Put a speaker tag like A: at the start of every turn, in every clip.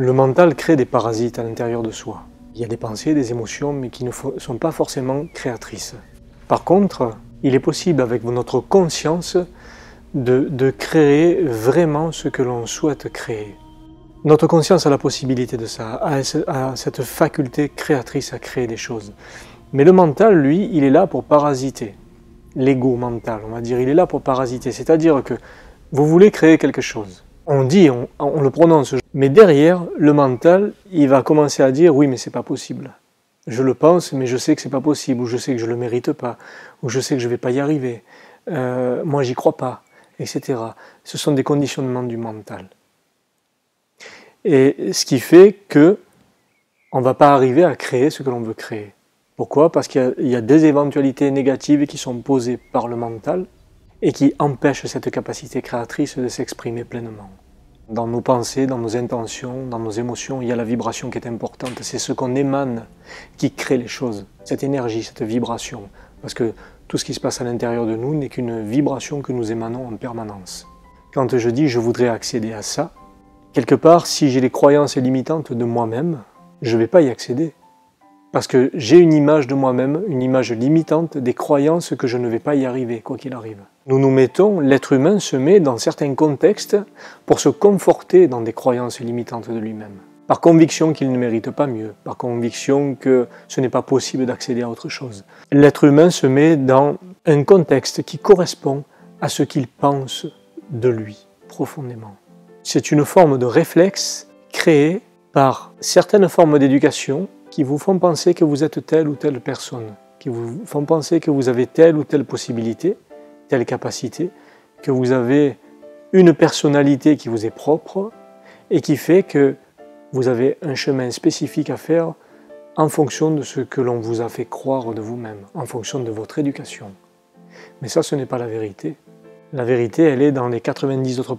A: Le mental crée des parasites à l'intérieur de soi. Il y a des pensées, des émotions, mais qui ne sont pas forcément créatrices. Par contre, il est possible avec notre conscience de, créer vraiment ce que l'on souhaite créer. Notre conscience a la possibilité de ça, a, cette faculté créatrice à créer des choses. Mais le mental, lui, il est là pour parasiter. L'ego mental, on va dire, il est là pour parasiter. C'est-à-dire que vous voulez créer quelque chose. On dit, on, le prononce, mais derrière, le mental, il va commencer à dire oui, mais c'est pas possible. Je le pense, mais je sais que c'est pas possible, ou je sais que je le mérite pas, ou je sais que je vais pas y arriver. Euh, moi, j'y crois pas etc. Ce sont des conditionnements du mental. Et ce qui fait que on va pas arriver à créer ce que l'on veut créer. Pourquoi? Parce qu'il y, a des éventualités négatives qui sont posées par le mental et qui empêchent cette capacité créatrice de s'exprimer pleinement. Dans nos pensées, dans nos intentions, dans nos émotions, il y a la vibration qui est importante. C'est ce qu'on émane qui crée les choses, cette énergie, cette vibration. Parce que tout ce qui se passe à l'intérieur de nous n'est qu'une vibration que nous émanons en permanence. Quand je dis je voudrais accéder à ça, quelque part, si j'ai des croyances limitantes de moi-même, je ne vais pas y accéder. Parce que j'ai une image de moi-même, une image limitante des croyances que je ne vais pas y arriver, quoi qu'il arrive. Nous nous mettons, l'être humain se met dans certains contextes pour se conforter dans des croyances limitantes de lui-même par conviction qu'il ne mérite pas mieux, par conviction que ce n'est pas possible d'accéder à autre chose. L'être humain se met dans un contexte qui correspond à ce qu'il pense de lui profondément. C'est une forme de réflexe créée par certaines formes d'éducation qui vous font penser que vous êtes telle ou telle personne, qui vous font penser que vous avez telle ou telle possibilité, telle capacité, que vous avez une personnalité qui vous est propre et qui fait que vous avez un chemin spécifique à faire en fonction de ce que l'on vous a fait croire de vous-même, en fonction de votre éducation. Mais ça, ce n'est pas la vérité. La vérité, elle est dans les 90 autres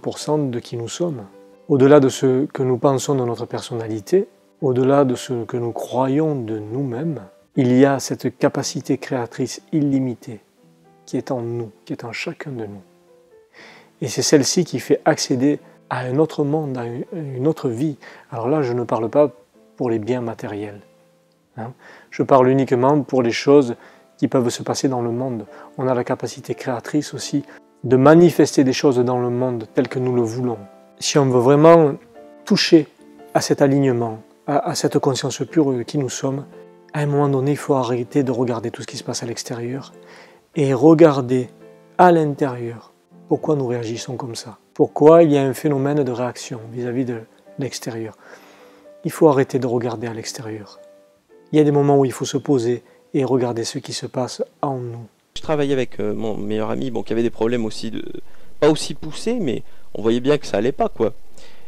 A: de qui nous sommes. Au-delà de ce que nous pensons de notre personnalité, au-delà de ce que nous croyons de nous-mêmes, il y a cette capacité créatrice illimitée qui est en nous, qui est en chacun de nous. Et c'est celle-ci qui fait accéder à un autre monde, à une autre vie. Alors là, je ne parle pas pour les biens matériels. Hein. Je parle uniquement pour les choses qui peuvent se passer dans le monde. On a la capacité créatrice aussi de manifester des choses dans le monde telles que nous le voulons. Si on veut vraiment toucher à cet alignement, à, à cette conscience pure qui nous sommes, à un moment donné, il faut arrêter de regarder tout ce qui se passe à l'extérieur et regarder à l'intérieur pourquoi nous réagissons comme ça. Pourquoi il y a un phénomène de réaction vis-à-vis de l'extérieur Il faut arrêter de regarder à l'extérieur. Il y a des moments où il faut se poser et regarder ce qui se passe en nous.
B: Je travaillais avec euh, mon meilleur ami, bon, qui avait des problèmes aussi, pas aussi poussés, mais on voyait bien que ça allait pas, quoi.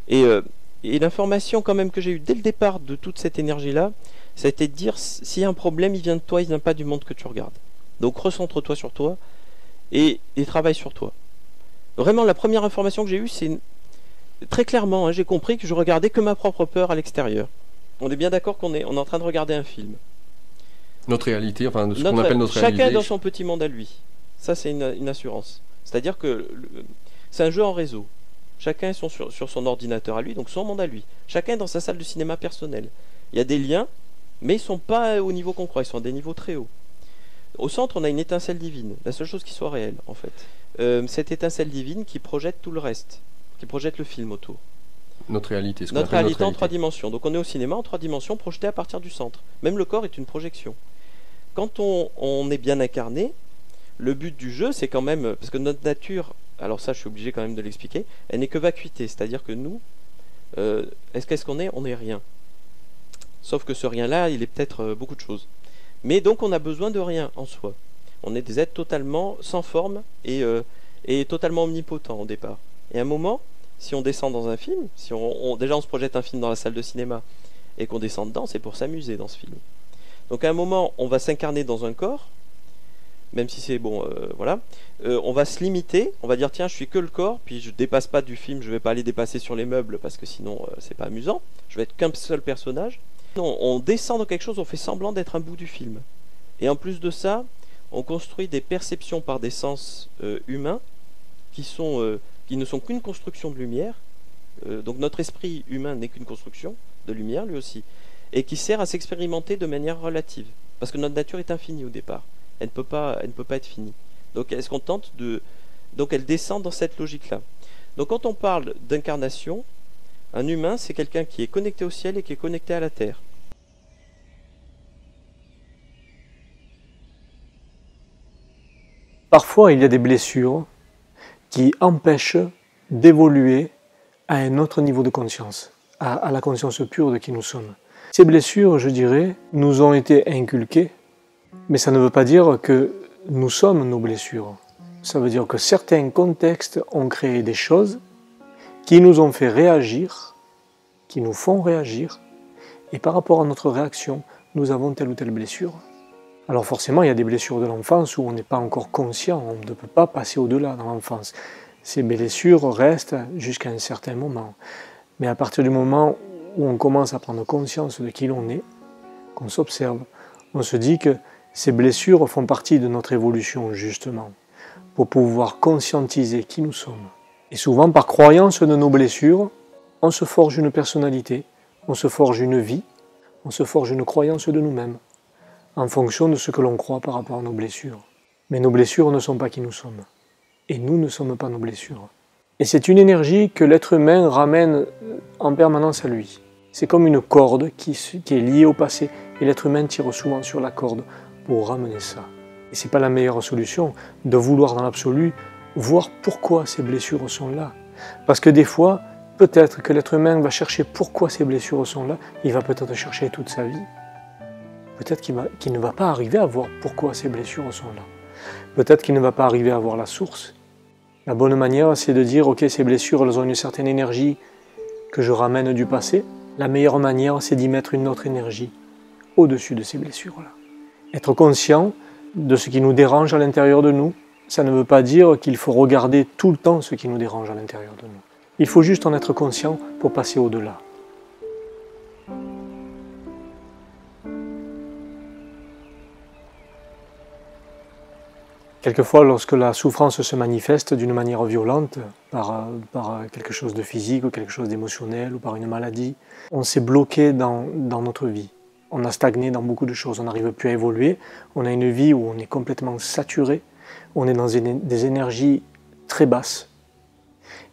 B: Et, euh, et l'information quand même que j'ai eue dès le départ de toute cette énergie-là, ça a été de dire, s'il y a un problème, il vient de toi, il vient pas du monde que tu regardes. Donc recentre-toi sur toi et, et travaille sur toi. Vraiment, la première information que j'ai eue, c'est très clairement, hein, j'ai compris que je regardais que ma propre peur à l'extérieur. On est bien d'accord qu'on est, on est en train de regarder un film.
C: Notre réalité, enfin, ce qu'on appelle notre
B: réalité.
C: Chacun
B: dans son petit monde à lui. Ça, c'est une, assurance. C'est-à-dire que c'est un jeu en réseau. Chacun est sur, sur, son ordinateur à lui, donc son monde à lui. Chacun dans sa salle de cinéma personnelle. Il y a des liens, mais ils sont pas au niveau qu'on croit, ils sont à des niveaux très hauts. Au centre, on a une étincelle divine, la seule chose qui soit réelle, en fait. Euh, cette étincelle divine qui projette tout le reste, qui projette le film autour.
C: Notre réalité,
B: ce notre, réalité notre en trois dimensions. Donc on est au cinéma en trois dimensions, projeté à partir du centre. Même le corps est une projection. Quand on, est bien incarné, le but du jeu, c'est quand même, parce que notre nature, alors ça je suis obligé quand même de l'expliquer, elle n'est que vacuité, c'est-à-dire que nous, euh, est-ce qu'est-ce qu'on est? On n'est rien. Sauf que ce rien-là, il est peut-être euh, beaucoup de choses. Mais donc on a besoin de rien en soi. On est des êtres totalement sans forme et, euh, totalement omnipotents au départ. Et à un moment, si on descend dans un film, si on, déjà on se projette un film dans la salle de cinéma et qu'on descend dedans, c'est pour s'amuser dans ce film. Donc à un moment, on va s'incarner dans un corps, même si c'est bon, euh, voilà. Euh, on va se limiter, on va dire tiens, je suis que le corps, puis je dépasse pas du film, je vais pas aller dépasser sur les meubles parce que sinon c'est pas amusant. Je vais être qu'un seul personnage. On descend dans quelque chose, on fait semblant d'être un bout du film. Et en plus de ça, on construit des perceptions par des sens euh, humains euh, qui ne sont qu'une construction de lumière Euh, donc notre esprit humain n'est qu'une construction de lumière lui aussi, et qui sert à s'expérimenter de manière relative, parce que notre nature est infinie au départ. Elle ne peut pas, elle ne peut pas être finie. Donc est-ce qu'on tente de, donc elle descend dans cette logique-là. Donc quand on parle d'incarnation, un humain c'est quelqu'un qui est connecté au ciel et qui est connecté à la terre.
A: Parfois, il y a des blessures qui empêchent d'évoluer à un autre niveau de conscience, à, la conscience pure de qui nous sommes. Ces blessures, je dirais, nous ont été inculquées, mais ça ne veut pas dire que nous sommes nos blessures. Ça veut dire que certains contextes ont créé des choses qui nous ont fait réagir, qui nous font réagir, et par rapport à notre réaction, nous avons telle ou telle blessure. Alors forcément, il y a des blessures de l'enfance où on n'est pas encore conscient, on ne peut pas passer au-delà dans l'enfance. Ces blessures restent jusqu'à un certain moment. Mais à partir du moment où on commence à prendre conscience de qui l'on est, qu'on s'observe, on se dit que ces blessures font partie de notre évolution justement, pour pouvoir conscientiser qui nous sommes. Et souvent, par croyance de nos blessures, on se forge une personnalité, on se forge une vie, on se forge une croyance de nous-mêmes en fonction de ce que l'on croit par rapport à nos blessures. Mais nos blessures ne sont pas qui nous sommes. Et nous ne sommes pas nos blessures. Et c'est une énergie que l'être humain ramène en permanence à lui. C'est comme une corde qui, est liée au passé. Et l'être humain tire souvent sur la corde pour ramener ça. Et ce n'est pas la meilleure solution de vouloir dans l'absolu voir pourquoi ces blessures sont là. Parce que des fois, peut-être que l'être humain va chercher pourquoi ces blessures sont là, il va peut-être chercher toute sa vie peut-être qu'il ne va pas arriver à voir pourquoi ces blessures sont là. Peut-être qu'il ne va pas arriver à voir la source. La bonne manière, c'est de dire, ok, ces blessures, elles ont une certaine énergie que je ramène du passé. La meilleure manière, c'est d'y mettre une autre énergie au-dessus de ces blessures-là. Être conscient de ce qui nous dérange à l'intérieur de nous, ça ne veut pas dire qu'il faut regarder tout le temps ce qui nous dérange à l'intérieur de nous. Il faut juste en être conscient pour passer au-delà. Quelquefois, lorsque la souffrance se manifeste d'une manière violente, par, quelque chose de physique ou quelque chose d'émotionnel ou par une maladie, on s'est bloqué dans, dans, notre vie. On a stagné dans beaucoup de choses, on n'arrive plus à évoluer, on a une vie où on est complètement saturé, on est dans des énergies très basses.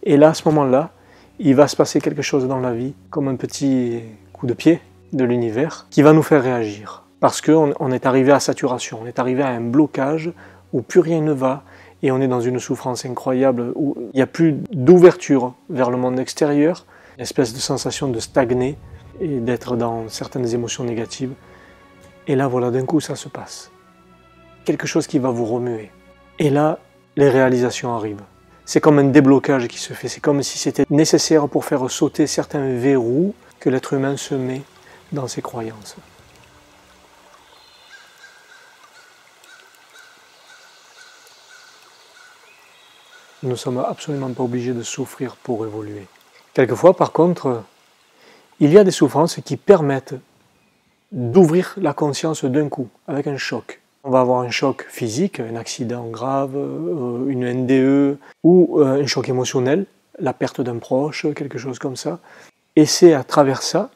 A: Et là, à ce moment-là, il va se passer quelque chose dans la vie, comme un petit coup de pied de l'univers, qui va nous faire réagir. Parce qu'on on est arrivé à saturation, on est arrivé à un blocage où plus rien ne va et on est dans une souffrance incroyable, où il n'y a plus d'ouverture vers le monde extérieur, une espèce de sensation de stagner et d'être dans certaines émotions négatives. Et là, voilà, d'un coup, ça se passe. Quelque chose qui va vous remuer. Et là, les réalisations arrivent. C'est comme un déblocage qui se fait. C'est comme si c'était nécessaire pour faire sauter certains verrous que l'être humain se met dans ses croyances. Nous ne sommes absolument pas obligés de souffrir pour évoluer. Quelquefois, par contre, il y a des souffrances qui permettent d'ouvrir la conscience d'un coup, avec un choc. On va avoir un choc physique, un accident grave, euh, une NDE, ou euh, un choc émotionnel, la perte d'un proche, quelque chose comme ça. Et c'est à travers ça,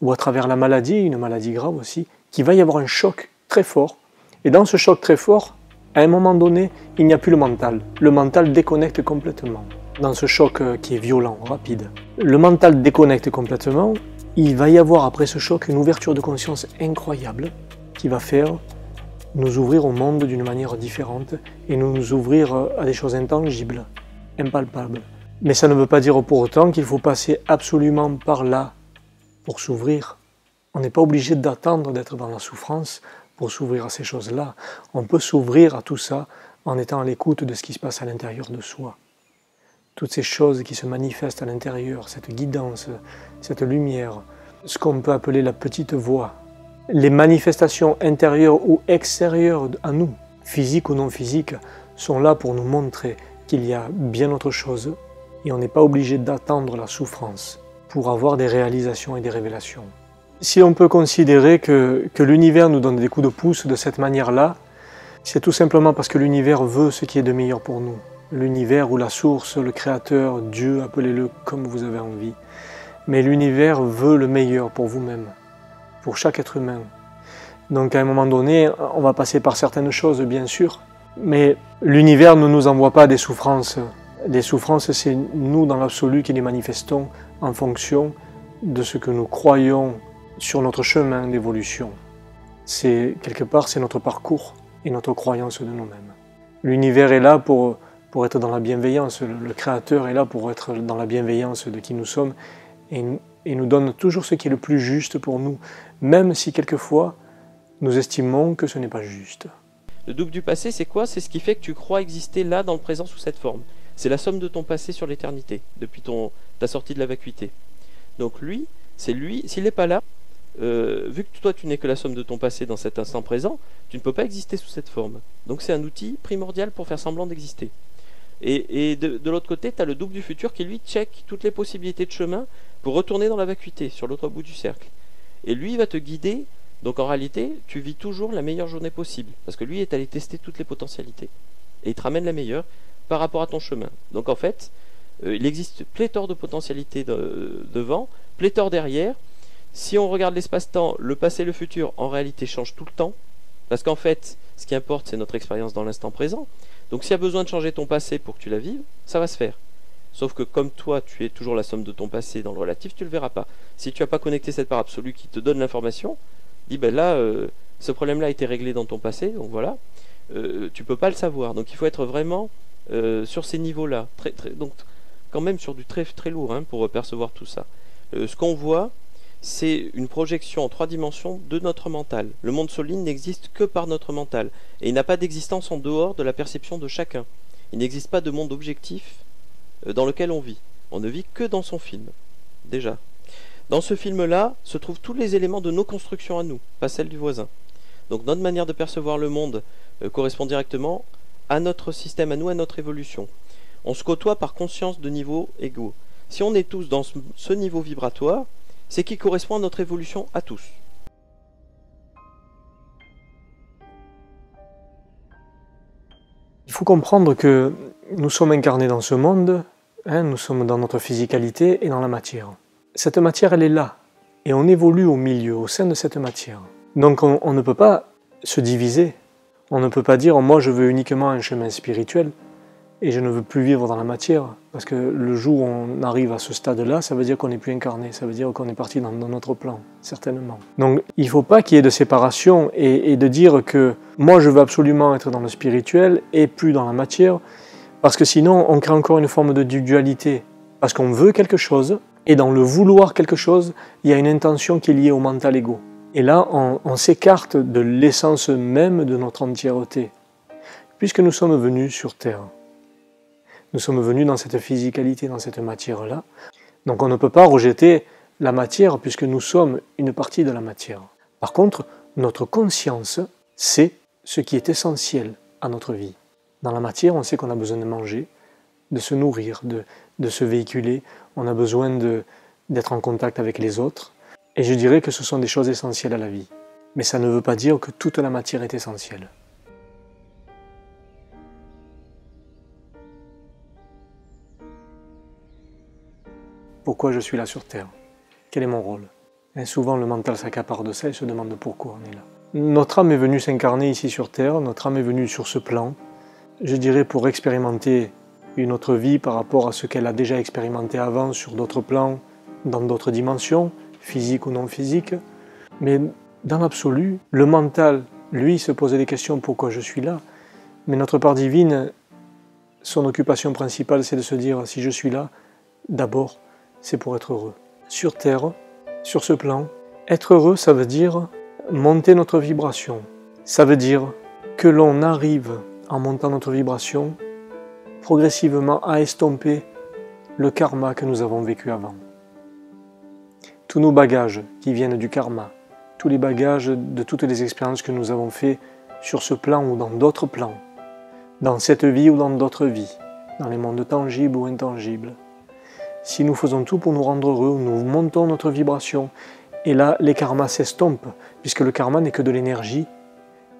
A: ou à travers la maladie, une maladie grave aussi, qu'il va y avoir un choc très fort. Et dans ce choc très fort, à un moment donné, il n'y a plus le mental. Le mental déconnecte complètement. Dans ce choc euh, qui est violent, rapide, le mental déconnecte complètement. Il va y avoir après ce choc une ouverture de conscience incroyable qui va faire nous ouvrir au monde d'une manière différente et nous ouvrir euh, à des choses intangibles, impalpables. Mais ça ne veut pas dire pour autant qu'il faut passer absolument par là pour s'ouvrir. On n'est pas obligé d'attendre d'être dans la souffrance pour s'ouvrir à ces choses-là. On peut s'ouvrir à tout ça en étant à l'écoute de ce qui se passe à l'intérieur de soi. Toutes ces choses qui se manifestent à l'intérieur, cette guidance, cette lumière, ce qu'on peut appeler la petite voix, les manifestations intérieures ou extérieures à nous, physiques ou non physiques, sont là pour nous montrer qu'il y a bien autre chose et on n'est pas obligé d'attendre la souffrance pour avoir des réalisations et des révélations. Si on peut considérer que, l'univers nous donne des coups de pouce de cette manière-là, c'est tout simplement parce que l'univers veut ce qui est de meilleur pour nous. l'univers ou la source, le créateur, Dieu, appelez-le comme vous avez envie. Mais l'univers veut le meilleur pour vous-même, pour chaque être humain. Donc à un moment donné, on va passer par certaines choses, bien sûr, mais l'univers ne nous envoie pas des souffrances. Les souffrances, c'est nous dans l'absolu qui les manifestons en fonction de ce que nous croyons sur notre chemin d'évolution. C'est quelque part, c'est notre parcours et notre croyance de nous-mêmes. L'univers est là pour, pour être dans la bienveillance, le, Créateur est là pour être dans la bienveillance de qui nous sommes et, et nous donne toujours ce qui est le plus juste pour nous, même si quelquefois nous estimons que ce n'est pas juste.
B: Le double du passé, c'est quoi? C'est ce qui fait que tu crois exister là dans le présent sous cette forme. C'est la somme de ton passé sur l'éternité, depuis ton, ta sortie de la vacuité. Donc lui, c'est lui, s'il n'est pas là, euh, vu que toi tu n'es que la somme de ton passé dans cet instant présent, tu ne peux pas exister sous cette forme. Donc c'est un outil primordial pour faire semblant d'exister. Et, de, l'autre côté, tu as le double du futur qui lui check toutes les possibilités de chemin pour retourner dans la vacuité, sur l'autre bout du cercle. Et lui va te guider. Donc en réalité, tu vis toujours la meilleure journée possible. Parce que lui est allé tester toutes les potentialités. Et il te ramène la meilleure par rapport à ton chemin. Donc en fait, euh, il existe pléthore de potentialités devant, pléthore derrière. Si on regarde l'espace-temps, le passé et le futur, en réalité, changent tout le temps. Parce qu'en fait, ce qui importe, c'est notre expérience dans l'instant présent. Donc s'il y a besoin de changer ton passé pour que tu la vives, ça va se faire. Sauf que comme toi, tu es toujours la somme de ton passé dans le relatif, tu ne le verras pas. Si tu n'as pas connecté cette part absolue qui te donne l'information, dis ben là, euh, ce problème-là a été réglé dans ton passé, donc voilà, euh, tu peux pas le savoir. Donc il faut être vraiment euh, sur ces niveaux-là. Donc quand même sur du très, très lourd hein, pour percevoir tout ça. ce qu'on voit, c'est une projection en trois dimensions de notre mental. Le monde solide n'existe que par notre mental, et il n'a pas d'existence en dehors de la perception de chacun. Il n'existe pas de monde objectif euh, dans lequel on vit. On ne vit que dans son film, déjà. Dans ce film-là se trouvent tous les éléments de nos constructions à nous, pas celles du voisin. Donc notre manière de percevoir le monde euh, correspond directement à notre système, à nous, à notre évolution. On se côtoie par conscience de niveaux égaux. Si on est tous dans ce niveau vibratoire, c'est qui correspond à notre évolution à tous.
A: Il faut comprendre que nous sommes incarnés dans ce monde, hein, nous sommes dans notre physicalité et dans la matière. Cette matière, elle est là, et on évolue au milieu, au sein de cette matière. Donc on ne peut pas se diviser, on ne peut pas dire moi je veux uniquement un chemin spirituel, et je ne veux plus vivre dans la matière. Parce que le jour où on arrive à ce stade-là, ça veut dire qu'on n'est plus incarné, ça veut dire qu'on est parti dans, notre plan, certainement. Donc il ne faut pas qu'il y ait de séparation et, de dire que moi je veux absolument être dans le spirituel et plus dans la matière, parce que sinon on crée encore une forme de dualité. Parce qu'on veut quelque chose, et dans le vouloir quelque chose, il y a une intention qui est liée au mental ego. Et là, on s'écarte de l'essence même de notre entièreté, puisque nous sommes venus sur Terre. Nous sommes venus dans cette physicalité, dans cette matière-là. Donc on ne peut pas rejeter la matière puisque nous sommes une partie de la matière. Par contre, notre conscience, c'est ce qui est essentiel à notre vie. Dans la matière, on sait qu'on a besoin de manger, de se nourrir, de, se véhiculer, on a besoin d'être en contact avec les autres. Et je dirais que ce sont des choses essentielles à la vie. Mais ça ne veut pas dire que toute la matière est essentielle. pourquoi je suis là sur Terre? Quel est mon rôle? Et souvent le mental s'accapare de ça et se demande pourquoi on est là. Notre âme est venue s'incarner ici sur Terre, notre âme est venue sur ce plan, je dirais pour expérimenter une autre vie par rapport à ce qu'elle a déjà expérimenté avant sur d'autres plans, dans d'autres dimensions, physiques ou non physiques. Mais dans l'absolu, le mental, lui, se posait des questions pourquoi je suis là? Mais notre part divine, son occupation principale, c'est de se dire si je suis là, d'abord, c'est pour être heureux. Sur Terre, sur ce plan, être heureux, ça veut dire monter notre vibration. Ça veut dire que l'on arrive, en montant notre vibration, progressivement à estomper le karma que nous avons vécu avant. Tous nos bagages qui viennent du karma, tous les bagages de toutes les expériences que nous avons fait sur ce plan ou dans d'autres plans, dans cette vie ou dans d'autres vies, dans les mondes tangibles ou intangibles, si nous faisons tout pour nous rendre heureux, nous montons notre vibration, et là, les karmas s'estompent, puisque le karma n'est que de l'énergie,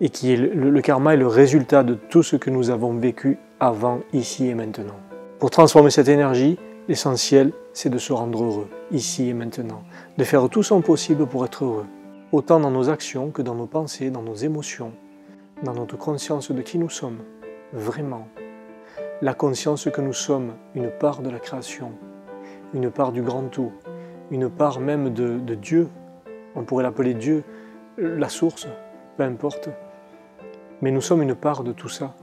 A: et qui est le, karma est le résultat de tout ce que nous avons vécu avant, ici et maintenant. Pour transformer cette énergie, l'essentiel, c'est de se rendre heureux, ici et maintenant, de faire tout son possible pour être heureux, autant dans nos actions que dans nos pensées, dans nos émotions, dans notre conscience de qui nous sommes, vraiment. La conscience que nous sommes une part de la création, une part du grand tout, une part même de, de Dieu. On pourrait l'appeler Dieu, la source, peu importe. Mais nous sommes une part de tout ça.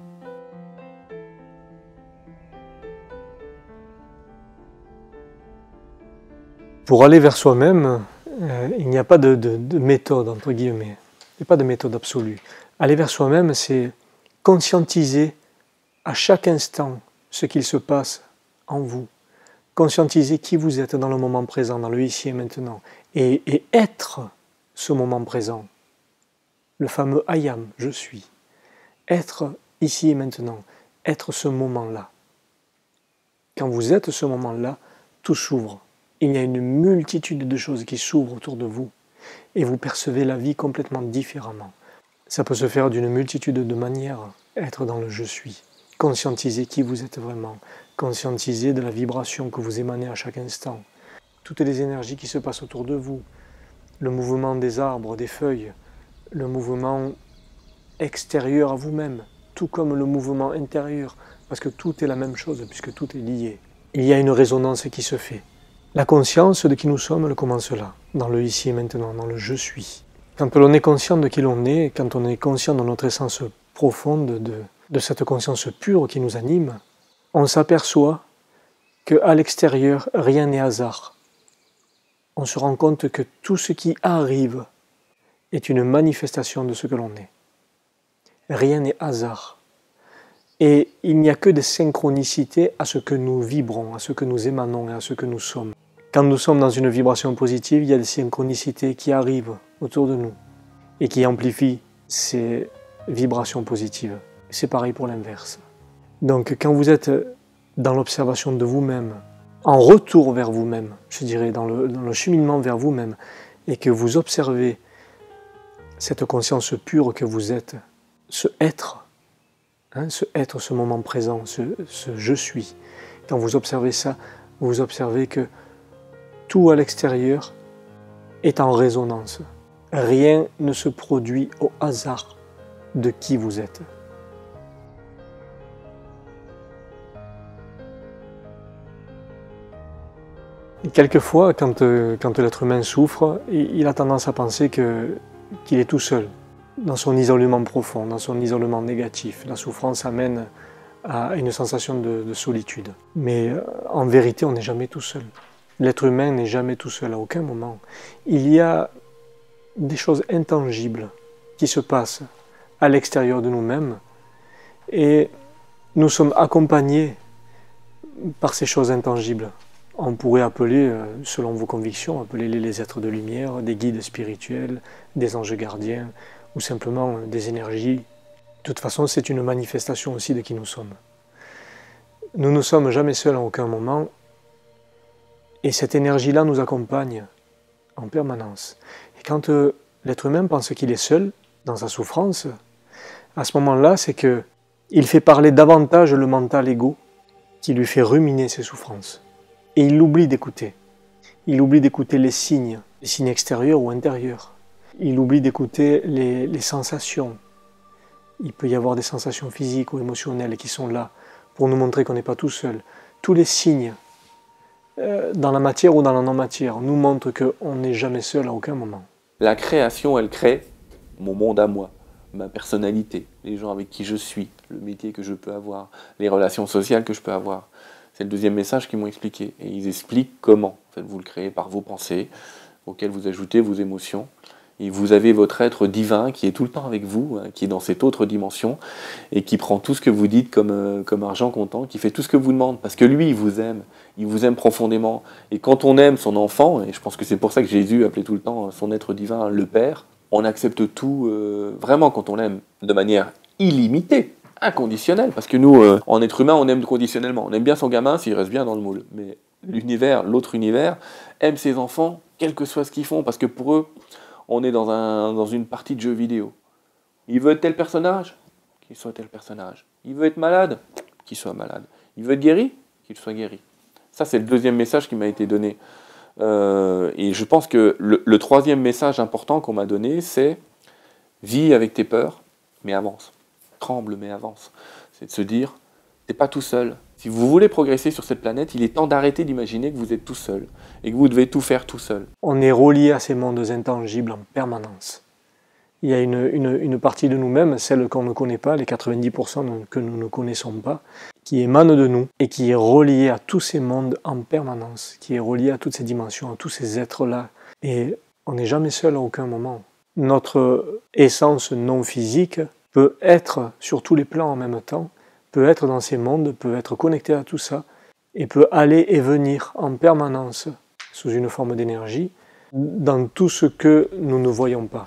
A: Pour aller vers soi-même, euh, il n'y a pas de, de, méthode, entre guillemets. Il n'y a pas de méthode absolue. Aller vers soi-même, c'est conscientiser à chaque instant ce qu'il se passe en vous. Conscientiser qui vous êtes dans le moment présent, dans le ici et maintenant. Et, et être ce moment présent. Le fameux I am, je suis. Être ici et maintenant. Être ce moment-là. Quand vous êtes ce moment-là, tout s'ouvre il y a une multitude de choses qui s'ouvrent autour de vous et vous percevez la vie complètement différemment. Ça peut se faire d'une multitude de manières, être dans le je suis, conscientiser qui vous êtes vraiment, conscientiser de la vibration que vous émanez à chaque instant, toutes les énergies qui se passent autour de vous, le mouvement des arbres, des feuilles, le mouvement extérieur à vous-même, tout comme le mouvement intérieur, parce que tout est la même chose puisque tout est lié. Il y a une résonance qui se fait. La conscience de qui nous sommes, elle commence là, dans le ici et maintenant, dans le je suis. Quand l'on est conscient de qui l'on est, quand on est conscient de notre essence profonde, de, de cette conscience pure qui nous anime, on s'aperçoit qu'à l'extérieur, rien n'est hasard. On se rend compte que tout ce qui arrive est une manifestation de ce que l'on est. Rien n'est hasard. Et il n'y a que des synchronicités à ce que nous vibrons, à ce que nous émanons et à ce que nous sommes. Quand nous sommes dans une vibration positive, il y a des synchronicités qui arrivent autour de nous et qui amplifient ces vibrations positives. C'est pareil pour l'inverse. Donc quand vous êtes dans l'observation de vous-même, en retour vers vous-même, je dirais, dans le, dans le cheminement vers vous-même, et que vous observez cette conscience pure que vous êtes, ce être, hein, ce être, ce moment présent, ce, je suis, quand vous observez ça, vous observez que tout à l'extérieur est en résonance. Rien ne se produit au hasard de qui vous êtes. quelquefois, quand, euh, quand l'être humain souffre, il a tendance à penser qu'il est tout seul, dans son isolement profond, dans son isolement négatif. La souffrance amène à une sensation de, de solitude. Mais euh, en vérité, on n'est jamais tout seul. L'être humain n'est jamais tout seul à aucun moment. Il y a des choses intangibles qui se passent à l'extérieur de nous-mêmes et nous sommes accompagnés par ces choses intangibles. On pourrait appeler, euh, selon vos convictions, appeler les êtres de lumière, des guides spirituels, des anges gardiens ou simplement euh, des énergies. De toute façon, c'est une manifestation aussi de qui nous sommes. Nous ne sommes jamais seuls à aucun moment et cette énergie-là nous accompagne en permanence. Et quand euh, l'être humain pense qu'il est seul dans sa souffrance, à ce moment-là, c'est que il fait parler davantage le mental égo qui lui fait ruminer ses souffrances. Et il oublie d'écouter. Il oublie d'écouter les signes, les signes extérieurs ou intérieurs. Il oublie d'écouter les, sensations. Il peut y avoir des sensations physiques ou émotionnelles qui sont là pour nous montrer qu'on n'est pas tout seul. Tous les signes euh, dans la matière ou dans la non-matière, nous montre qu'on n'est jamais seul à aucun moment.
D: La création, elle crée mon monde à moi, ma personnalité, les gens avec qui je suis, le métier que je peux avoir, les relations sociales que je peux avoir. C'est le deuxième message qu'ils m'ont expliqué. Et ils expliquent comment. vous le créez par vos pensées, auxquelles vous ajoutez vos émotions. Et vous avez votre être divin qui est tout le temps avec vous, hein, qui est dans cette autre dimension, et qui prend tout ce que vous dites comme, euh, comme argent comptant, qui fait tout ce que vous demande, parce que lui, il vous aime, il vous aime profondément. Et quand on aime son enfant, et je pense que c'est pour ça que Jésus appelait tout le temps son être divin le Père, on accepte tout euh, vraiment quand on l'aime de manière illimitée, inconditionnelle, parce que nous, euh, en être humain, on aime conditionnellement. On aime bien son gamin s'il reste bien dans le moule. Mais l'univers, l'autre univers, aime ses enfants, quel que soit ce qu'ils font, parce que pour eux, on est dans, un, dans une partie de jeu vidéo. Il veut être tel personnage Qu'il soit tel personnage. Il veut être malade qu'il soit malade. Il veut être guéri, qu'il soit guéri. Ça, c'est le deuxième message qui m'a été donné. Euh, et je pense que le, troisième message important qu'on m'a donné, c'est vis avec tes peurs, mais avance. Tremble, mais avance. C'est de se dire, t'es pas tout seul. Si vous voulez progresser sur cette planète, il est temps d'arrêter d'imaginer que vous êtes tout seul et que vous devez tout faire tout seul.
A: On est relié à ces mondes intangibles en permanence. Il y a une, une partie de nous-mêmes, celle qu'on ne connaît pas, les 90% que nous ne connaissons pas, qui émane de nous et qui est relié à tous ces mondes en permanence, qui est relié à toutes ces dimensions, à tous ces êtres-là. Et on n'est jamais seul à aucun moment. Notre essence non physique peut être sur tous les plans en même temps, peut être dans ces mondes, peut être connecté à tout ça, et peut aller et venir en permanence sous une forme d'énergie dans tout ce que nous ne voyons pas.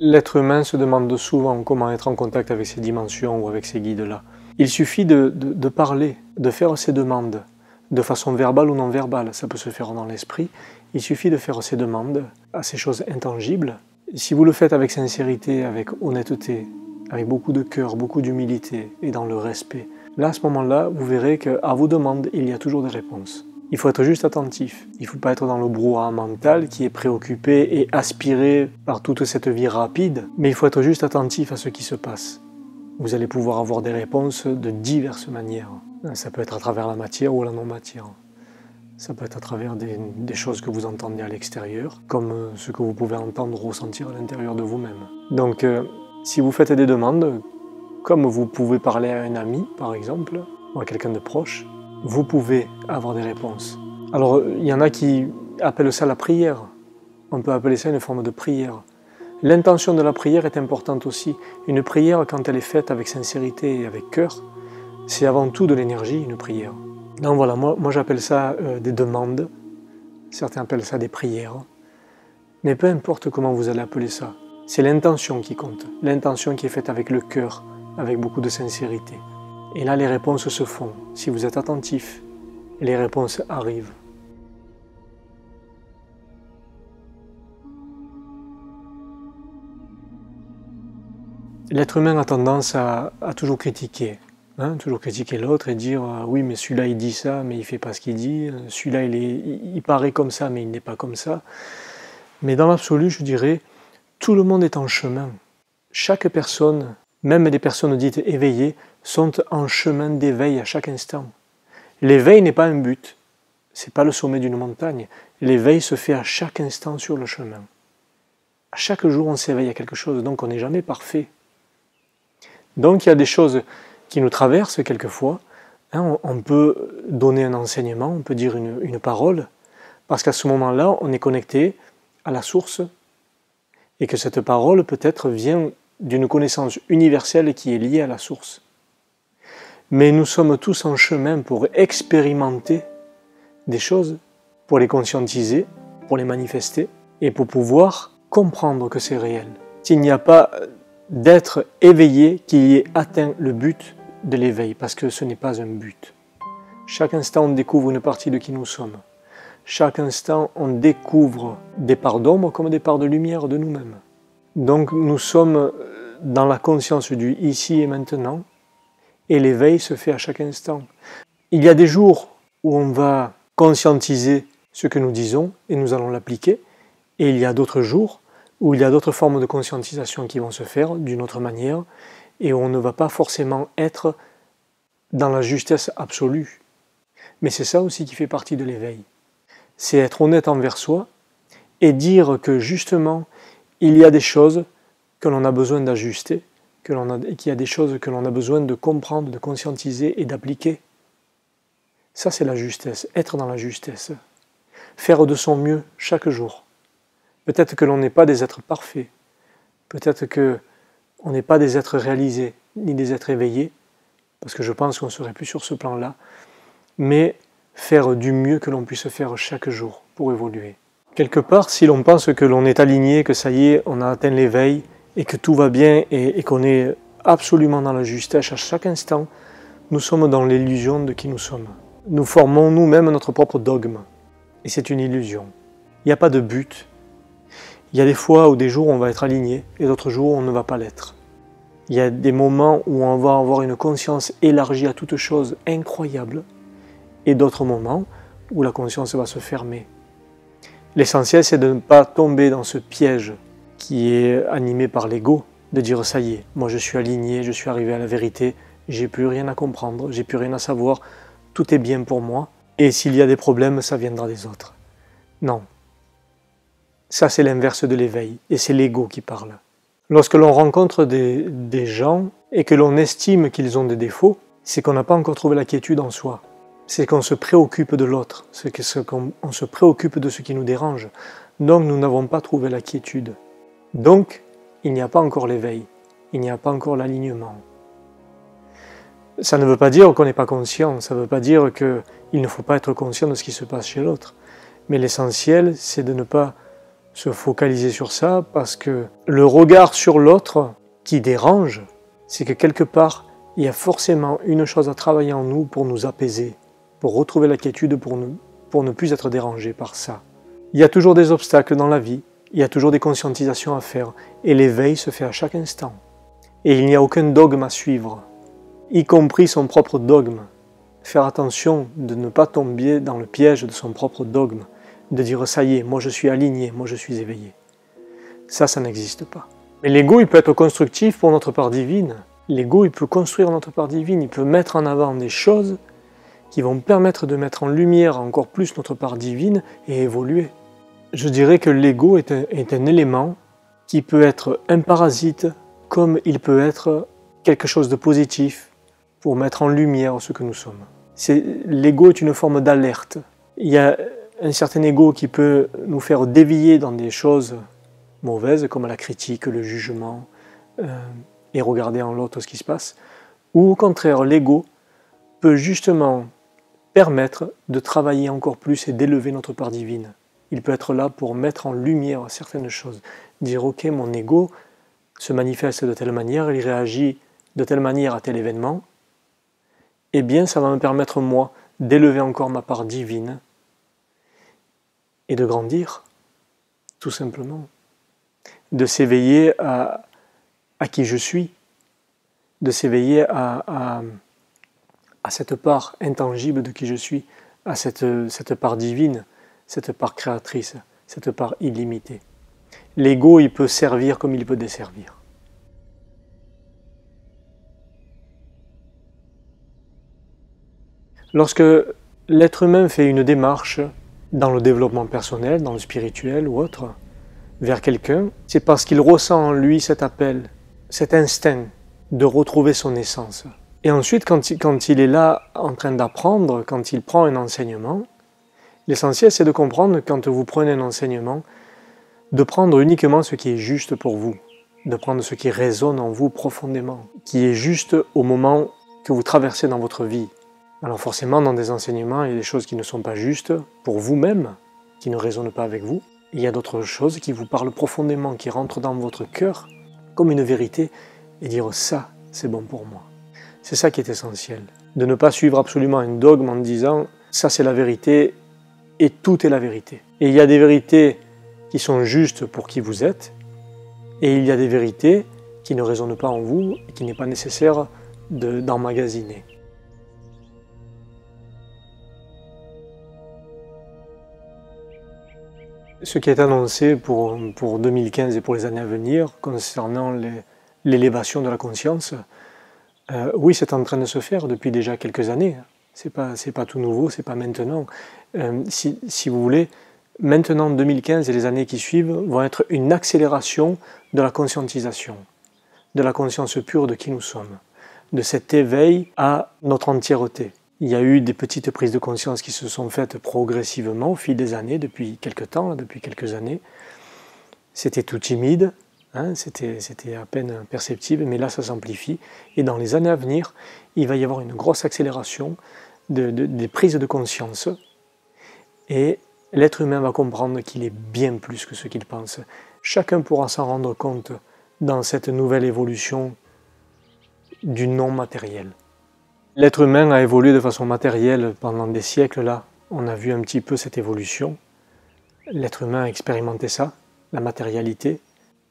A: L'être humain se demande souvent comment être en contact avec ces dimensions ou avec ces guides-là. Il suffit de, parler, de faire ces demandes, de façon verbale ou non verbale, ça peut se faire dans l'esprit. Il suffit de faire ces demandes à ces choses intangibles. Si vous le faites avec sincérité, avec honnêteté, avec beaucoup de cœur, beaucoup d'humilité et dans le respect, là à ce moment-là, vous verrez qu'à vos demandes, il y a toujours des réponses. Il faut être juste attentif. Il ne faut pas être dans le brouhaha mental qui est préoccupé et aspiré par toute cette vie rapide, mais il faut être juste attentif à ce qui se passe. Vous allez pouvoir avoir des réponses de diverses manières. Ça peut être à travers la matière ou la non-matière. Ça peut être à travers des, choses que vous entendez à l'extérieur, comme euh, ce que vous pouvez entendre ou ressentir à l'intérieur de vous-même. Donc, euh, si vous faites des demandes, comme vous pouvez parler à un ami, par exemple, ou à quelqu'un de proche, vous pouvez avoir des réponses. Alors, il y en a qui appellent ça la prière. On peut appeler ça une forme de prière. L'intention de la prière est importante aussi. Une prière, quand elle est faite avec sincérité et avec cœur, c'est avant tout de l'énergie, une prière. Donc voilà, moi, j'appelle ça euh, des demandes. Certains appellent ça des prières. Mais peu importe comment vous allez appeler ça, c'est l'intention qui compte. L'intention qui est faite avec le cœur, avec beaucoup de sincérité. Et là, les réponses se font. Si vous êtes attentif, les réponses arrivent. L'être humain a tendance à, toujours critiquer, hein, toujours critiquer l'autre et dire ah oui mais celui-là il dit ça mais il fait pas ce qu'il dit, celui-là il, il paraît comme ça mais il n'est pas comme ça. Mais dans l'absolu je dirais tout le monde est en chemin. Chaque personne, même des personnes dites éveillées, sont en chemin d'éveil à chaque instant. L'éveil n'est pas un but, c'est pas le sommet d'une montagne. L'éveil se fait à chaque instant sur le chemin. À chaque jour, on s'éveille à quelque chose, donc on n'est jamais parfait. Donc il y a des choses qui nous traversent quelquefois. Hein, on peut donner un enseignement, on peut dire une, une parole, parce qu'à ce moment-là, on est connecté à la source, et que cette parole peut-être vient d'une connaissance universelle qui est liée à la source mais nous sommes tous en chemin pour expérimenter des choses, pour les conscientiser, pour les manifester et pour pouvoir comprendre que c'est réel. S'il n'y a pas d'être éveillé qui ait atteint le but de l'éveil, parce que ce n'est pas un but. Chaque instant, on découvre une partie de qui nous sommes. Chaque instant, on découvre des parts d'ombre comme des parts de lumière de nous-mêmes. Donc nous sommes dans la conscience du ici et maintenant, et l'éveil se fait à chaque instant. Il y a des jours où on va conscientiser ce que nous disons et nous allons l'appliquer, et il y a d'autres jours où il y a d'autres formes de conscientisation qui vont se faire d'une autre manière, et on ne va pas forcément être dans la justesse absolue. Mais c'est ça aussi qui fait partie de l'éveil. C'est être honnête envers soi et dire que justement, il y a des choses que l'on a besoin d'ajuster qu'il y a des choses que l'on a besoin de comprendre, de conscientiser et d'appliquer. Ça, c'est la justesse, être dans la justesse. Faire de son mieux chaque jour. Peut-être que l'on n'est pas des êtres parfaits. Peut-être que on n'est pas des êtres réalisés, ni des êtres éveillés, parce que je pense qu'on serait plus sur ce plan-là. Mais faire du mieux que l'on puisse faire chaque jour pour évoluer. Quelque part, si l'on pense que l'on est aligné, que ça y est, on a atteint l'éveil, et que tout va bien et, qu'on est absolument dans la justesse à chaque instant, nous sommes dans l'illusion de qui nous sommes. Nous formons nous-mêmes notre propre dogme. Et c'est une illusion. Il n'y a pas de but. Il y a des fois ou des jours où on va être aligné et d'autres jours où on ne va pas l'être. Il y a des moments où on va avoir une conscience élargie à toute chose incroyable et d'autres moments où la conscience va se fermer. L'essentiel, c'est de ne pas tomber dans ce piège qui est animé par l'ego, de dire ça y est, moi je suis aligné, je suis arrivé à la vérité, j'ai plus rien à comprendre, j'ai plus rien à savoir, tout est bien pour moi, et s'il y a des problèmes, ça viendra des autres. Non. Ça, c'est l'inverse de l'éveil, et c'est l'ego qui parle. Lorsque l'on rencontre des, gens et que l'on estime qu'ils ont des défauts, c'est qu'on n'a pas encore trouvé la quiétude en soi. C'est qu'on se préoccupe de l'autre, c'est qu'on se préoccupe de ce qui nous dérange. Donc nous n'avons pas trouvé la quiétude. Donc, il n'y a pas encore l'éveil, il n'y a pas encore l'alignement. Ça ne veut pas dire qu'on n'est pas conscient, ça ne veut pas dire qu'il ne faut pas être conscient de ce qui se passe chez l'autre. Mais l'essentiel, c'est de ne pas se focaliser sur ça parce que le regard sur l'autre qui dérange, c'est que quelque part, il y a forcément une chose à travailler en nous pour nous apaiser, pour retrouver la quiétude, pour, pour ne plus être dérangé par ça. Il y a toujours des obstacles dans la vie, il y a toujours des conscientisations à faire, et l'éveil se fait à chaque instant. Et il n'y a aucun dogme à suivre, y compris son propre dogme. Faire attention de ne pas tomber dans le piège de son propre dogme de dire ça y est, moi je suis aligné, moi je suis éveillé. Ça, ça n'existe pas. Mais l'ego, il peut être constructif pour notre part divine. L'ego, il peut construire notre part divine, il peut mettre en avant des choses qui vont permettre de mettre en lumière encore plus notre part divine et évoluer. Je dirais que l'ego est, est un, élément qui peut être un parasite comme il peut être quelque chose de positif pour mettre en lumière ce que nous sommes. L'ego est une forme d'alerte. Il y a un certain ego qui peut nous faire dévier dans des choses mauvaises, comme la critique, le jugement, euh, et regarder en l'autre ce qui se passe, ou au contraire, l'ego peut justement permettre de travailler encore plus et d'élever notre part divine. Il peut être là pour mettre en lumière certaines choses, dire ok, mon ego se manifeste de telle manière, il réagit de telle manière à tel événement, eh bien ça va me permettre moi d'élever encore ma part divine et de grandir, tout simplement. De s'éveiller à, à, qui je suis, de s'éveiller à, à, cette part intangible de qui je suis, à cette, cette part divine, cette part créatrice, cette part illimitée. L'ego, il peut servir comme il peut desservir. Lorsque l'être humain fait une démarche dans le développement personnel, dans le spirituel ou autre, vers quelqu'un, c'est parce qu'il ressent en lui cet appel, cet instinct de retrouver son essence. Et ensuite, quand il, quand il est là en train d'apprendre, quand il prend un enseignement, l'essentiel c'est de comprendre quand vous prenez un enseignement, de prendre uniquement ce qui est juste pour vous, de prendre ce qui résonne en vous profondément, qui est juste au moment que vous traversez dans votre vie, alors forcément, dans des enseignements, il y a des choses qui ne sont pas justes pour vous-même, qui ne résonnent pas avec vous. Il y a d'autres choses qui vous parlent profondément, qui rentrent dans votre cœur comme une vérité, et dire ça, c'est bon pour moi. C'est ça qui est essentiel. De ne pas suivre absolument un dogme en disant ça c'est la vérité et tout est la vérité. Et il y a des vérités qui sont justes pour qui vous êtes, et il y a des vérités qui ne résonnent pas en vous et qui n'est pas nécessaire d'emmagasiner. Ce qui est annoncé pour, pour 2015 et pour les années à venir concernant l'élévation de la conscience, euh, oui, c'est en train de se faire depuis déjà quelques années. C'est pas, pas tout nouveau, c'est pas maintenant. Euh, si, si, vous voulez, maintenant 2015 et les années qui suivent vont être une accélération de la conscientisation, de la conscience pure de qui nous sommes, de cet éveil à notre entièreté. Il y a eu des petites prises de conscience qui se sont faites progressivement au fil des années, depuis quelques temps, depuis quelques années. C'était tout timide, hein, c'était à peine perceptible, mais là ça s'amplifie. Et dans les années à venir, il va y avoir une grosse accélération des prises de conscience. Et l'être humain va comprendre qu'il est bien plus que ce qu'il pense. Chacun pourra s'en rendre compte dans cette nouvelle évolution du non matériel. L'être humain a évolué de façon matérielle pendant des siècles là. On a vu un petit peu cette évolution. L'être humain a expérimenté ça. la matérialité.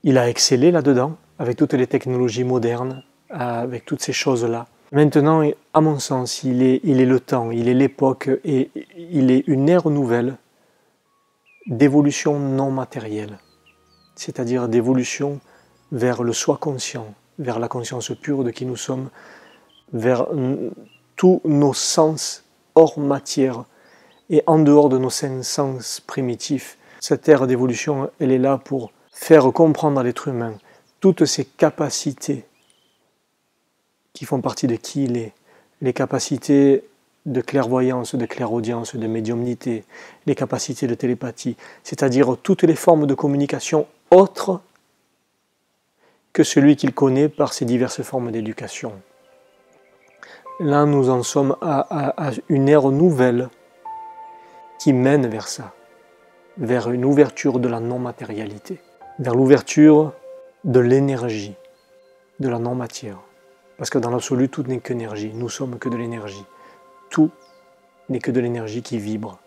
A: Il a excellé là-dedans, avec toutes les technologies modernes, avec toutes ces choses-là. Maintenant, à mon sens, il est, le temps, il est l'époque et il est une ère nouvelle d'évolution non matérielle, c'est-à-dire d'évolution vers le soi conscient, vers la conscience pure de qui nous sommes, vers tous nos sens hors matière et en dehors de nos sens primitifs. Cette ère d'évolution, elle est là pour faire comprendre à l'être humain toutes ses capacités qui font partie de qui il est, les capacités de clairvoyance, de clairaudience, de médiumnité, les capacités de télépathie, c'est-à-dire toutes les formes de communication autres que celui qu'il connaît par ses diverses formes d'éducation. Là, nous en sommes à, une ère nouvelle qui mène vers ça, vers une ouverture de la non-matérialité, vers l'ouverture de l'énergie, de la non-matière. Parce que dans l'absolu, tout n'est qu'énergie. Nous sommes que de l'énergie. Tout n'est que de l'énergie qui vibre.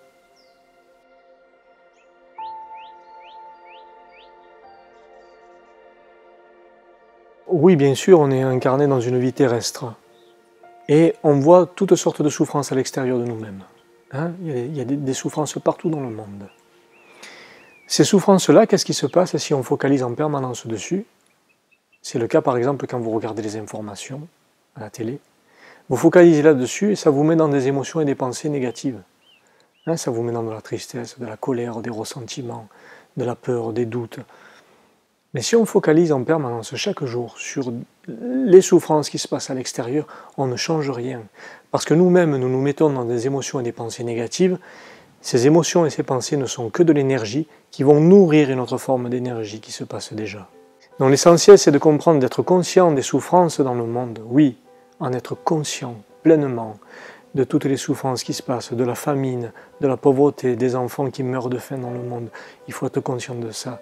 A: Oui, bien sûr, on est incarné dans une vie terrestre. Et on voit toutes sortes de souffrances à l'extérieur de nous-mêmes. Hein. il y a, des, souffrances partout dans le monde. Ces souffrances-là, qu'est-ce qui se passe si on focalise en permanence dessus? C'est le cas par exemple quand vous regardez les informations à la télé. Vous focalisez là-dessus et ça vous met dans des émotions et des pensées négatives. Hein, ça vous met dans de la tristesse, de la colère, des ressentiments, de la peur, des doutes. Mais si on focalise en permanence chaque jour sur les souffrances qui se passent à l'extérieur, on ne change rien. Parce que nous-mêmes, nous nous mettons dans des émotions et des pensées négatives. Ces émotions et ces pensées ne sont que de l'énergie qui vont nourrir une autre forme d'énergie qui se passe déjà. Donc l'essentiel, c'est de comprendre, d'être conscient des souffrances dans le monde. Oui, en être conscient pleinement de toutes les souffrances qui se passent, de la famine, de la pauvreté, des enfants qui meurent de faim dans le monde. Il faut être conscient de ça.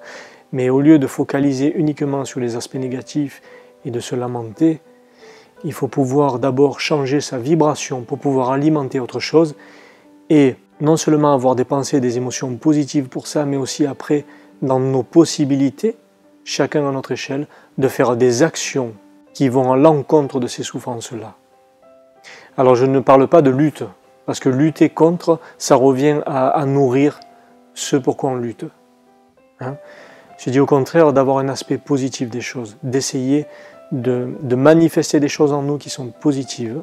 A: Mais au lieu de focaliser uniquement sur les aspects négatifs et de se lamenter, il faut pouvoir d'abord changer sa vibration pour pouvoir alimenter autre chose et non seulement avoir des pensées et des émotions positives pour ça, mais aussi après, dans nos possibilités, chacun à notre échelle, de faire des actions qui vont à l'encontre de ces souffrances-là. Alors je ne parle pas de lutte, parce que lutter contre, ça revient à, nourrir ce pour quoi on lutte. Hein je dis au contraire d'avoir un aspect positif des choses, d'essayer de, manifester des choses en nous qui sont positives,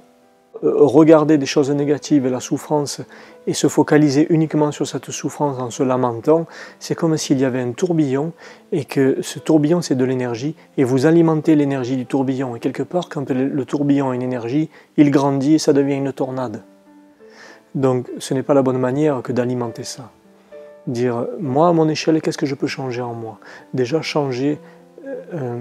A: euh, regarder des choses négatives et la souffrance et se focaliser uniquement sur cette souffrance en se lamentant, c'est comme s'il y avait un tourbillon et que ce tourbillon c'est de l'énergie et vous alimentez l'énergie du tourbillon. Et quelque part quand le tourbillon a une énergie, il grandit et ça devient une tornade. Donc ce n'est pas la bonne manière que d'alimenter ça dire moi à mon échelle qu'est-ce que je peux changer en moi? Déjà changer euh,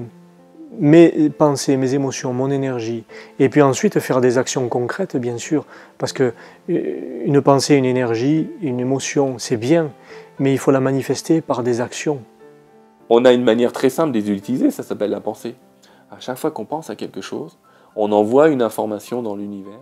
A: mes pensées mes émotions mon énergie. Et puis ensuite faire des actions concrètes bien sûr. Parce que euh, une pensée une énergie une émotion c'est bien. Mais il faut la manifester par des actions.
D: On a une manière très simple de les utiliser ça s'appelle la pensée. À chaque fois qu'on pense à quelque chose on envoie une information dans l'univers.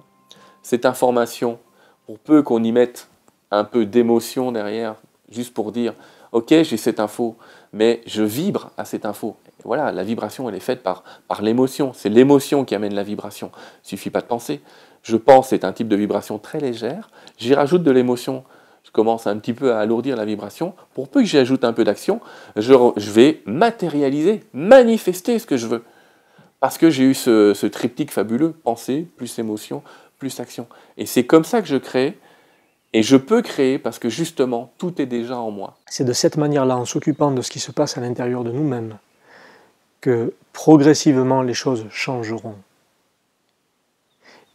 D: Cette information pour peu qu'on y mette un peu d'émotion derrière juste pour dire, ok, j'ai cette info, mais je vibre à cette info. voilà, la vibration, elle est faite par, par l'émotion. C'est l'émotion qui amène la vibration. Il suffit pas de penser. Je pense, c'est un type de vibration très légère. J'y rajoute de l'émotion. Je commence un petit peu à alourdir la vibration. Pour peu que j'y ajoute un peu d'action, je, je, vais matérialiser, manifester ce que je veux. Parce que j'ai eu ce, ce triptyque fabuleux, pensée, plus émotion, plus action. Et c'est comme ça que je crée et je peux créer parce que justement, tout est déjà en moi.
A: C'est de cette manière-là, en s'occupant de ce qui se passe à l'intérieur de nous-mêmes, que progressivement les choses changeront.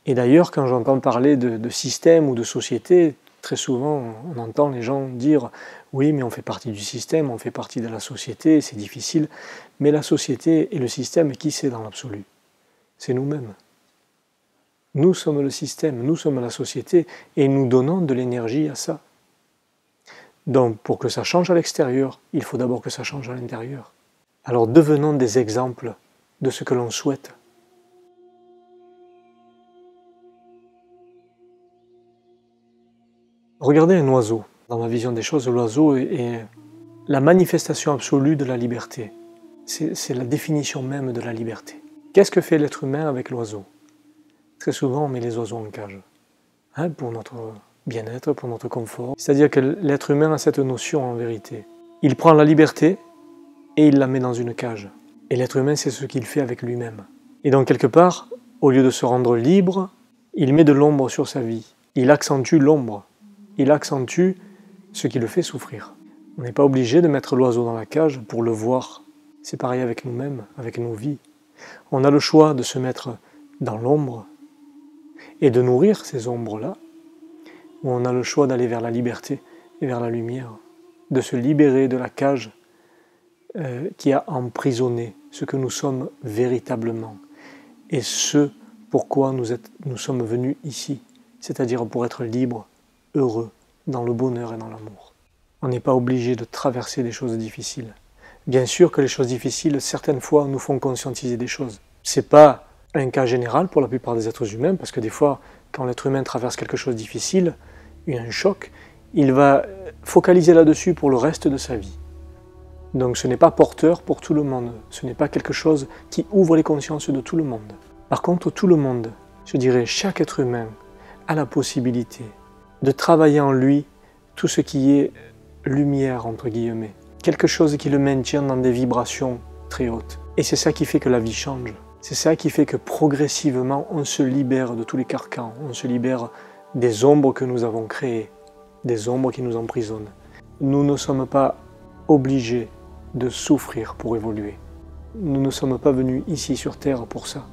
A: Et d'ailleurs, quand j'entends parler de, système ou de société, très souvent on entend les gens dire oui, mais on fait partie du système, on fait partie de la société, c'est difficile. Mais la société et le système, qui c'est dans l'absolu C'est nous-mêmes. Nous sommes le système, nous sommes la société et nous donnons de l'énergie à ça. Donc pour que ça change à l'extérieur, il faut d'abord que ça change à l'intérieur. Alors devenons des exemples de ce que l'on souhaite. Regardez un oiseau. Dans ma vision des choses, l'oiseau est, la manifestation absolue de la liberté. C'est la définition même de la liberté. Qu'est-ce que fait l'être humain avec l'oiseau? Très souvent, on met les oiseaux en cage, hein, pour notre bien-être, pour notre confort. C'est-à-dire que l'être humain a cette notion en vérité. Il prend la liberté et il la met dans une cage. Et l'être humain, c'est ce qu'il fait avec lui-même. Et donc, quelque part, au lieu de se rendre libre, il met de l'ombre sur sa vie. Il accentue l'ombre. Il accentue ce qui le fait souffrir. On n'est pas obligé de mettre l'oiseau dans la cage pour le voir. C'est pareil avec nous-mêmes, avec nos vies. On a le choix de se mettre dans l'ombre et de nourrir ces ombres-là, ou on a le choix d'aller vers la liberté et vers la lumière, de se libérer de la cage euh, qui a emprisonné ce que nous sommes véritablement et ce pourquoi nous, nous sommes venus ici, c'est-à-dire pour être libres, heureux, dans le bonheur et dans l'amour. On n'est pas obligé de traverser des choses difficiles. Bien sûr que les choses difficiles, certaines fois, nous font conscientiser des choses. C'est pas un cas général pour la plupart des êtres humains, parce que des fois, quand l'être humain traverse quelque chose de difficile, un choc, il va focaliser là-dessus pour le reste de sa vie. Donc ce n'est pas porteur pour tout le monde, ce n'est pas quelque chose qui ouvre les consciences de tout le monde. Par contre, tout le monde, je dirais chaque être humain, a la possibilité de travailler en lui tout ce qui est lumière, entre guillemets. Quelque chose qui le maintient dans des vibrations très hautes. Et c'est ça qui fait que la vie change. C'est ça qui fait que progressivement, on se libère de tous les carcans, on se libère des ombres que nous avons créées, des ombres qui nous emprisonnent. Nous ne sommes pas obligés de souffrir pour évoluer. Nous ne sommes pas venus ici sur Terre pour ça.